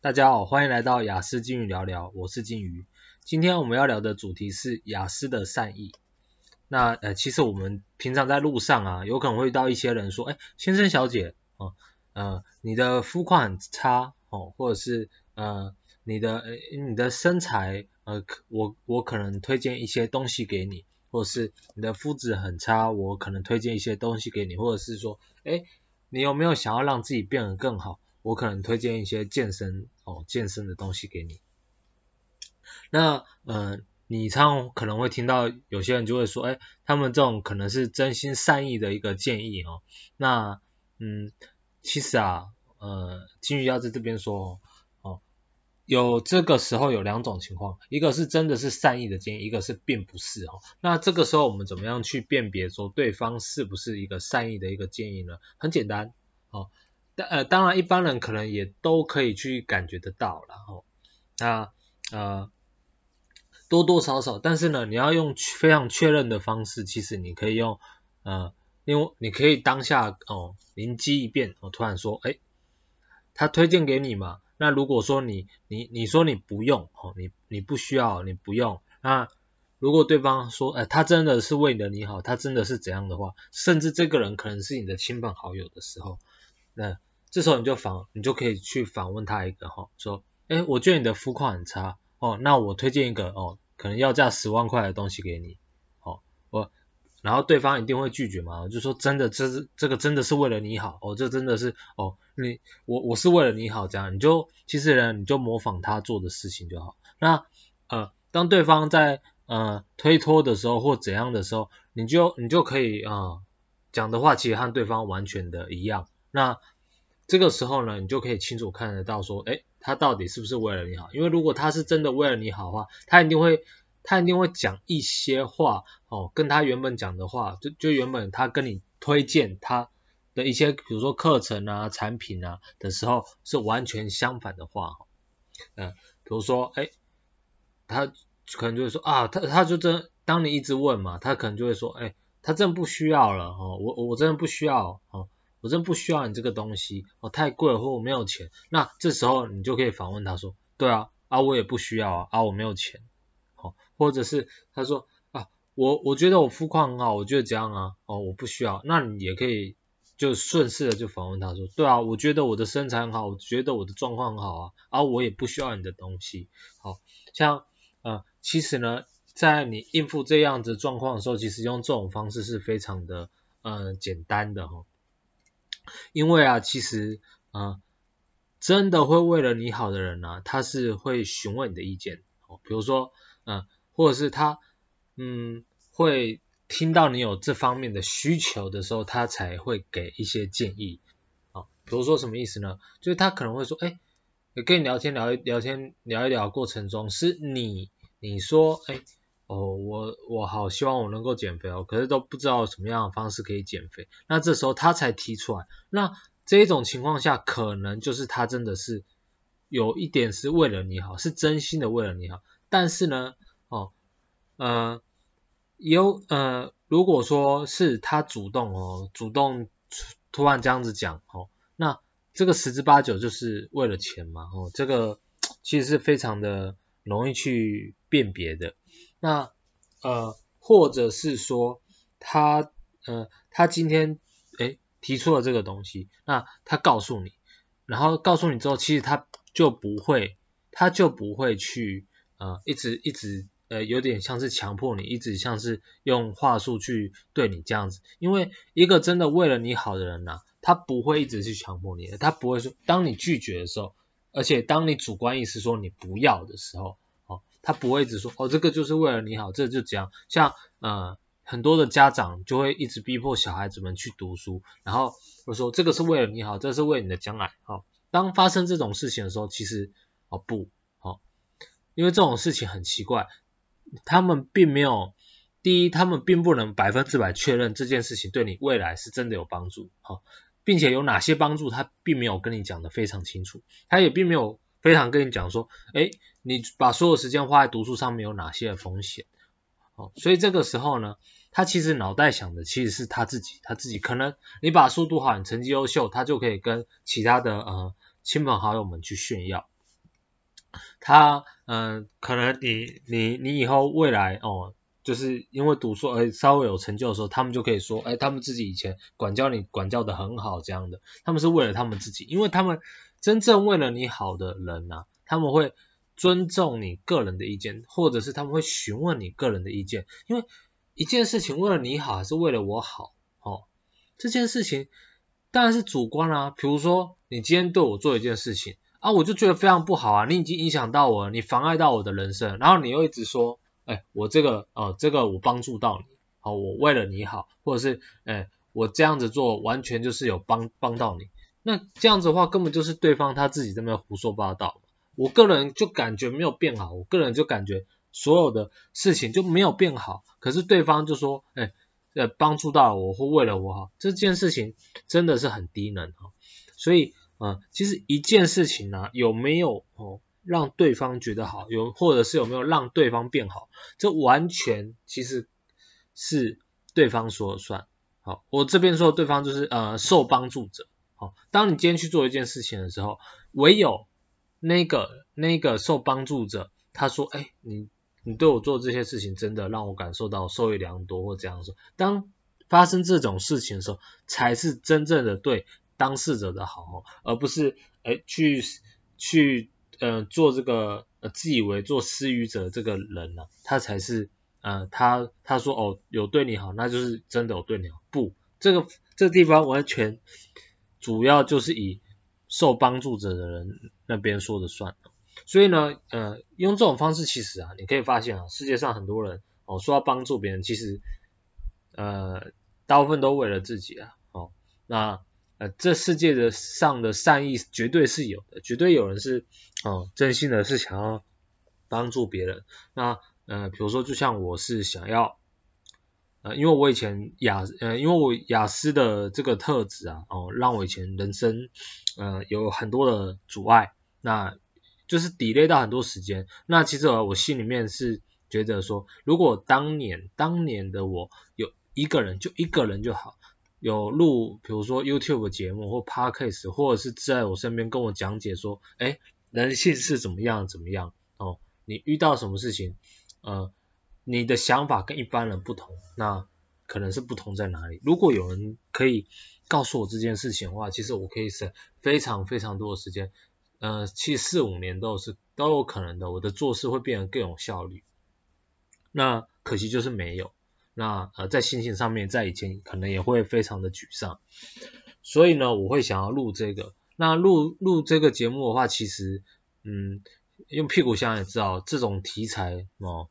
大家好，欢迎来到雅思金鱼聊聊，我是金鱼。今天我们要聊的主题是雅思的善意。那呃，其实我们平常在路上啊，有可能会遇到一些人说，哎，先生小姐，哦，呃，你的肤况很差，哦，或者是呃，你的呃，你的身材，呃，我我可能推荐一些东西给你，或者是你的肤质很差，我可能推荐一些东西给你，或者是说，哎，你有没有想要让自己变得更好？我可能推荐一些健身哦，健身的东西给你。那呃，你常可能会听到有些人就会说，哎，他们这种可能是真心善意的一个建议哦。那嗯，其实啊，呃，金鱼要在这边说哦，有这个时候有两种情况，一个是真的是善意的建议，一个是并不是哦。那这个时候我们怎么样去辨别说对方是不是一个善意的一个建议呢？很简单哦。呃，当然一般人可能也都可以去感觉得到，然后那呃多多少少，但是呢，你要用非常确认的方式，其实你可以用呃，因为你可以当下哦灵机一变，我、突然说，哎，他推荐给你嘛，那如果说你你你说你不用哦，你你不需要，你不用，那如果对方说，哎，他真的是为了你好，他真的是怎样的话，甚至这个人可能是你的亲朋好友的时候，那。这时候你就访，你就可以去访问他一个哈，说，哎，我觉得你的肤况很差哦，那我推荐一个哦，可能要价十万块的东西给你，哦，我，然后对方一定会拒绝嘛，就说真的，这是这个真的是为了你好，哦，这真的是哦，你我我是为了你好这样，你就其实呢，你就模仿他做的事情就好。那呃，当对方在呃推脱的时候或怎样的时候，你就你就可以啊、讲的话其实和对方完全的一样，那。这个时候呢，你就可以清楚看得到说，诶，他到底是不是为了你好？因为如果他是真的为了你好的话，他一定会，他一定会讲一些话，哦，跟他原本讲的话，就就原本他跟你推荐他的一些，比如说课程啊、产品啊的时候，是完全相反的话，嗯，比如说，诶，他可能就会说啊，他他就真，当你一直问嘛，他可能就会说，诶，他真的不需要了，哦，我我真的不需要，哦。我真不需要你这个东西，哦，太贵了，或我没有钱。那这时候你就可以反问他说，对啊，啊我也不需要啊，啊我没有钱，好，或者是他说啊，我我觉得我肤况很好，我觉得这样啊，哦我不需要，那你也可以就顺势的就反问他说，对啊，我觉得我的身材很好，我觉得我的状况很好啊，啊我也不需要你的东西，好，像呃其实呢，在你应付这样子状况的时候，其实用这种方式是非常的呃简单的哈。因为啊，其实啊、呃，真的会为了你好的人呢、他是会询问你的意见，哦，比如说，嗯、或者是他，嗯，会听到你有这方面的需求的时候，他才会给一些建议，哦，比如说什么意思呢？就是他可能会说，哎，跟你聊天聊一聊天聊一聊过程中，是你你说，哎。哦，我我好希望我能够减肥哦，可是都不知道什么样的方式可以减肥。那这时候他才提出来，那这一种情况下，可能就是他真的是有一点是为了你好，是真心的为了你好。但是呢，哦，呃，有呃，如果说是他主动哦，主动突然这样子讲哦，那这个十之八九就是为了钱嘛，哦，这个其实是非常的容易去辨别的。那呃，或者是说他呃，他今天诶提出了这个东西，那他告诉你，然后告诉你之后，其实他就不会，他就不会去呃一直一直呃有点像是强迫你，一直像是用话术去对你这样子，因为一个真的为了你好的人呐、他不会一直去强迫你的，他不会说当你拒绝的时候，而且当你主观意识说你不要的时候。他不会只说哦，这个就是为了你好，这、就这样。像呃很多的家长就会一直逼迫小孩子们去读书，然后我说这个是为了你好，这是为你的将来。好、哦，当发生这种事情的时候，其实哦不，好、哦，因为这种事情很奇怪，他们并没有第一，他们并不能百分之百确认这件事情对你未来是真的有帮助，好、哦，并且有哪些帮助，他并没有跟你讲得非常清楚，他也并没有。非常跟你讲说，诶，你把所有时间花在读书上面有哪些的风险？哦，所以这个时候呢，他其实脑袋想的其实是他自己，他自己可能你把书读好，你成绩优秀，他就可以跟其他的呃亲朋好友们去炫耀。他嗯、可能你你你以后未来哦，就是因为读书而稍微有成就的时候，他们就可以说，哎，他们自己以前管教你管教的很好这样的，他们是为了他们自己，因为他们真正为了你好的人呐、啊，他们会尊重你个人的意见，或者是他们会询问你个人的意见，因为一件事情为了你好还是为了我好，哦，这件事情当然是主观啦、比如说你今天对我做一件事情。啊，我就觉得非常不好啊！你已经影响到我了，你妨碍到我的人生，然后你又一直说，哎，我这个，呃，这个我帮助到你，好，我为了你好，或者是，哎，我这样子做完全就是有帮帮到你，那这样子的话，根本就是对方他自己在那胡说八道。我个人就感觉没有变好，我个人就感觉所有的事情就没有变好，可是对方就说，哎，呃，帮助到我或为了我好，这件事情真的是很低能哈，所以。啊，其实一件事情呢、有没有哦让对方觉得好，有或者是有没有让对方变好，这完全其实是对方说了算。好，我这边说的对方就是呃受帮助者。好，当你今天去做一件事情的时候，唯有那个那个受帮助者他说，哎，你你对我做这些事情真的让我感受到受益良多，或这样说。当发生这种事情的时候，才是真正的对。当事者的好，而不是诶去去呃做这个自以为做施予者这个人呢、他才是呃他他说哦有对你好，那就是真的有对你好。不，这个这个地方完全主要就是以受帮助者的人那边说的算。所以呢，呃用这种方式其实啊，你可以发现啊，世界上很多人哦说要帮助别人，其实呃大部分都为了自己啊，哦那。呃，这世界的上的善意绝对是有的，绝对有人是哦真心的是想要帮助别人。那呃，比如说就像我是想要呃，因为我以前雅呃，因为我雅思的这个特质啊，哦，让我以前人生呃有很多的阻碍，那就是 delay 到很多时间。那其实我心里面是觉得说，如果当年当年的我有一个人，就一个人就好。有录，比如说 YouTube 节目或 Podcast，或者是在我身边跟我讲解说，哎，人性是怎么样怎么样哦，你遇到什么事情，呃，你的想法跟一般人不同，那可能是不同在哪里？如果有人可以告诉我这件事情的话，其实我可以省非常非常多的时间，呃，其实四五年都是都有可能的，我的做事会变得更有效率。那可惜就是没有。那呃，在心情上面，在以前可能也会非常的沮丧，所以呢，我会想要录这个。那录录这个节目的话，其实，嗯，用屁股想也知道，这种题材哦，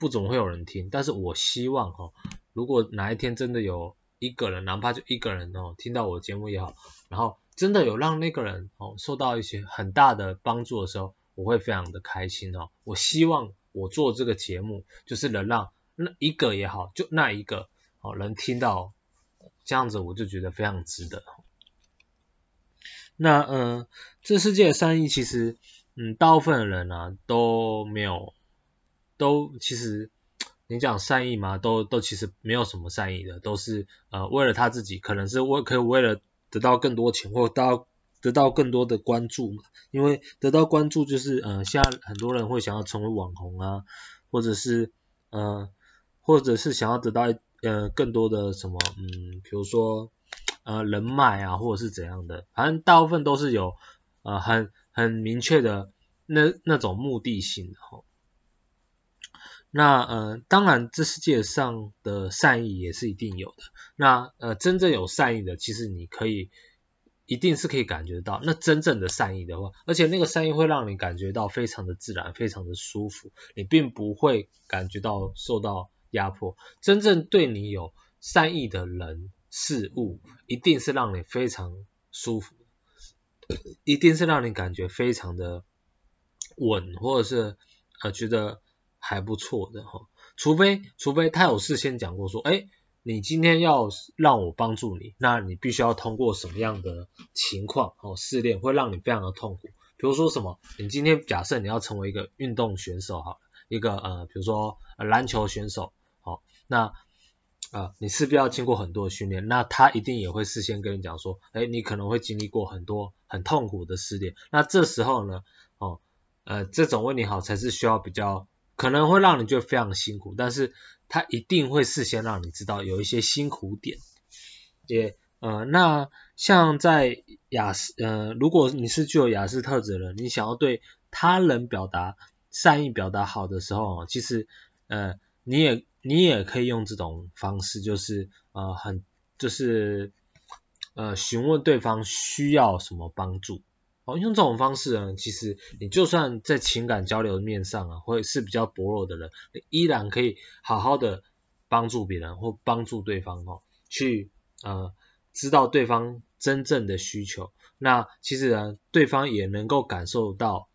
不怎么会有人听。但是我希望哈、哦，如果哪一天真的有一个人，哪怕就一个人哦，听到我节目也好，然后真的有让那个人哦受到一些很大的帮助的时候，我会非常的开心哦。我希望我做这个节目，就是能让。那一个也好，就那一个哦，能听到这样子，我就觉得非常值得。那嗯，这世界的善意其实，嗯，大部分的人啊都没有，都其实你讲善意嘛，都都其实没有什么善意的，都是呃为了他自己，可能是为可以为了得到更多钱或到得到更多的关注嘛，因为得到关注就是呃，现在很多人会想要成为网红啊，或者是呃。或者是想要得到呃更多的什么嗯，比如说呃人脉啊，或者是怎样的，反正大部分都是有呃很很明确的那那种目的性的。那呃当然这世界上的善意也是一定有的。那呃真正有善意的，其实你可以一定是可以感觉到，那真正的善意的话，而且那个善意会让你感觉到非常的自然，非常的舒服，你并不会感觉到受到。压迫，真正对你有善意的人事物，一定是让你非常舒服，一定是让你感觉非常的稳，或者是呃觉得还不错的哈。除非除非他有事先讲过说，哎，你今天要让我帮助你，那你必须要通过什么样的情况哦试炼，会让你非常的痛苦。比如说什么，你今天假设你要成为一个运动选手好，一个呃比如说篮球选手好。那、呃，你势必要经过很多的训练，那他一定也会事先跟你讲说，哎，你可能会经历过很多很痛苦的试炼。那这时候呢，哦，呃，这种为你好才是需要比较，可能会让你觉得非常辛苦，但是他一定会事先让你知道有一些辛苦点。也呃，那像在雅思呃，如果你是具有雅思特质的人，你想要对他人表达善意、表达好的时候，其实呃，你也你也可以用这种方式，就是呃很就是呃询问对方需要什么帮助。用这种方式呢，其实你就算在情感交流面上啊，或是比较薄弱的人，依然可以好好的帮助别人或帮助对方哦，去呃知道对方真正的需求。那其实呢，对方也能够感受到，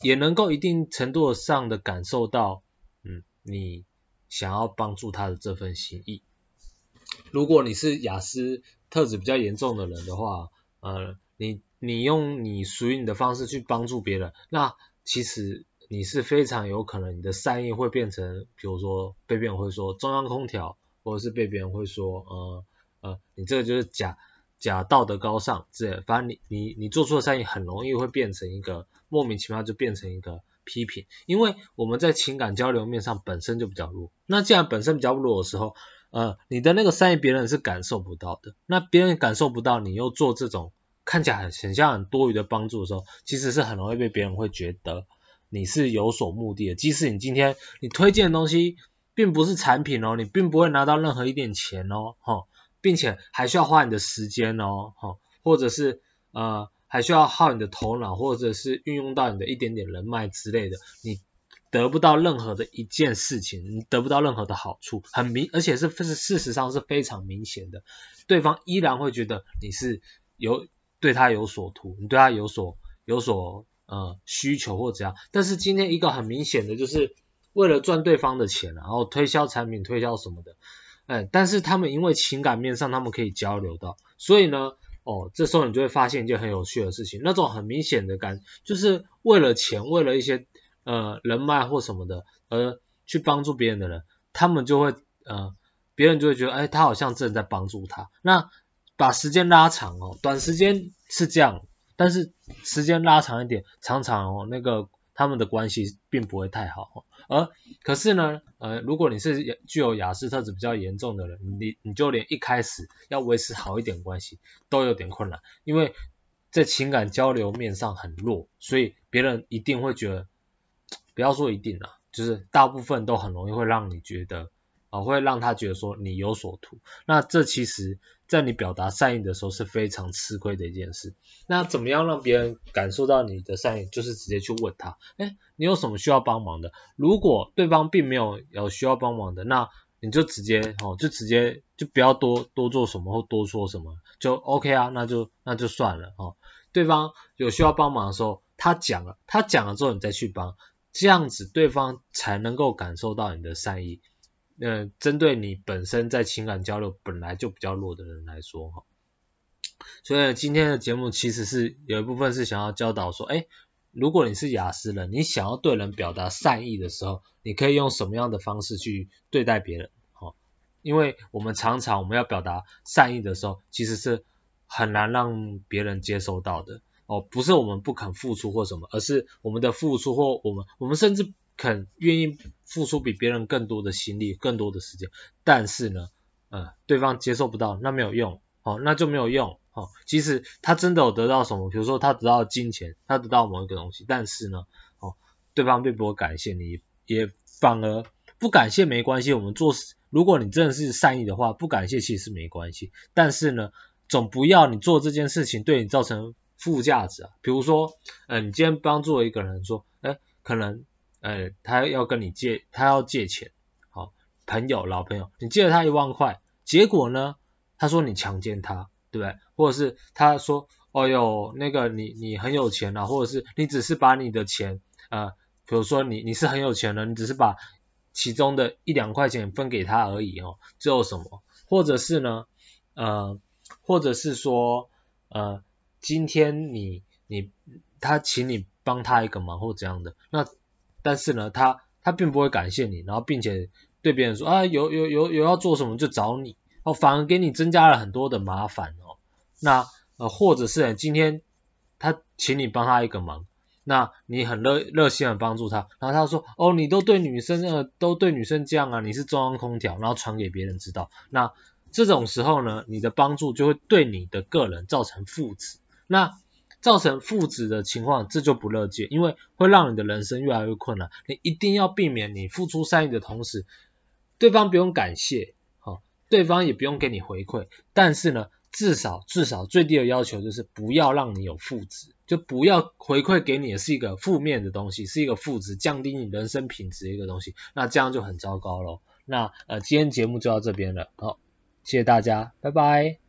也能够一定程度上的感受到，嗯，你想要帮助他的这份心意。如果你是雅思特质比较严重的人的话，呃，你。你用你属于你的方式去帮助别人，那其实你是非常有可能你的善意会变成，比如说被别人会说中央空调，或者是被别人会说，呃呃，你这个就是假假道德高尚之类，反正你你你做出的善意很容易会变成一个莫名其妙就变成一个批评，因为我们在情感交流面上本身就比较弱，那既然本身比较弱的时候，呃，你的那个善意别人是感受不到的，那别人感受不到，你又做这种。看起来很很像很多余的帮助的时候，其实是很容易被别人会觉得你是有所目的的。即使你今天你推荐的东西并不是产品哦，你并不会拿到任何一点钱哦，哈，并且还需要花你的时间哦，哈，或者是呃还需要耗你的头脑，或者是运用到你的一点点人脉之类的，你得不到任何的一件事情，你得不到任何的好处，很明，而且是是事实上是非常明显的，对方依然会觉得你是有。对他有所图，你对他有所有所呃需求或怎样，但是今天一个很明显的就是为了赚对方的钱，然后推销产品、推销什么的，哎，但是他们因为情感面上他们可以交流到，所以呢，哦，这时候你就会发现一件很有趣的事情，那种很明显的感，就是为了钱、为了一些呃人脉或什么的而去帮助别人的人，他们就会呃别人就会觉得，哎，他好像正在帮助他，那。把时间拉长哦，短时间是这样，但是时间拉长一点，常常哦那个他们的关系并不会太好。而可是呢，呃，如果你是具有亚斯特质比较严重的人，你你就连一开始要维持好一点关系都有点困难，因为在情感交流面上很弱，所以别人一定会觉得，不要说一定啦，就是大部分都很容易会让你觉得。啊，会让他觉得说你有所图，那这其实在你表达善意的时候是非常吃亏的一件事。那怎么样让别人感受到你的善意？就是直接去问他，哎，你有什么需要帮忙的？如果对方并没有有需要帮忙的，那你就直接哦，就直接就不要多多做什么或多说什么，就 OK 啊，那就那就算了哦。对方有需要帮忙的时候，他讲了，他讲了之后你再去帮，这样子对方才能够感受到你的善意。呃，针对你本身在情感交流本来就比较弱的人来说哈，所以今天的节目其实是有一部分是想要教导说，哎，如果你是雅思人，你想要对人表达善意的时候，你可以用什么样的方式去对待别人？哈，因为我们常常我们要表达善意的时候，其实是很难让别人接收到的哦，不是我们不肯付出或什么，而是我们的付出或我们我们甚至。肯愿意付出比别人更多的心力、更多的时间，但是呢，呃，对方接受不到，那没有用，哦，那就没有用，哦，即使他真的有得到什么，比如说他得到金钱，他得到某一个东西，但是呢，哦，对方并不会感谢你，也反而不感谢没关系，我们做事，如果你真的是善意的话，不感谢其实是没关系，但是呢，总不要你做这件事情对你造成负价值啊，比如说，呃，你今天帮助了一个人说，哎，可能。呃，他要跟你借，他要借钱，好，朋友，老朋友，你借了他一万块，结果呢，他说你强奸他，对不对？或者是他说，哦哟，那个你你很有钱啊，或者是你只是把你的钱，呃，比如说你你是很有钱的，你只是把其中的一两块钱分给他而已哦，最后什么？或者是呢，呃，或者是说，呃，今天你你他请你帮他一个忙或怎样的，那。但是呢，他他并不会感谢你，然后并且对别人说啊，有有有有要做什么就找你哦，反而给你增加了很多的麻烦哦。那呃，或者是今天他请你帮他一个忙，那你很热热心的帮助他，然后他说，哦，你都对女生呃，都对女生这样啊，你是中央空调，然后传给别人知道，那这种时候呢，你的帮助就会对你的个人造成负值，那造成负值的情况，这就不乐见，因为会让你的人生越来越困难，你一定要避免你付出善意的同时，对方不用感谢，好，对方也不用给你回馈，但是呢，至少至少最低的要求就是不要让你有负值。就不要回馈给你的是一个负面的东西，是一个负值，降低你人生品质的一个东西，那这样就很糟糕咯。那呃，今天节目就到这边了，好，谢谢大家，拜拜。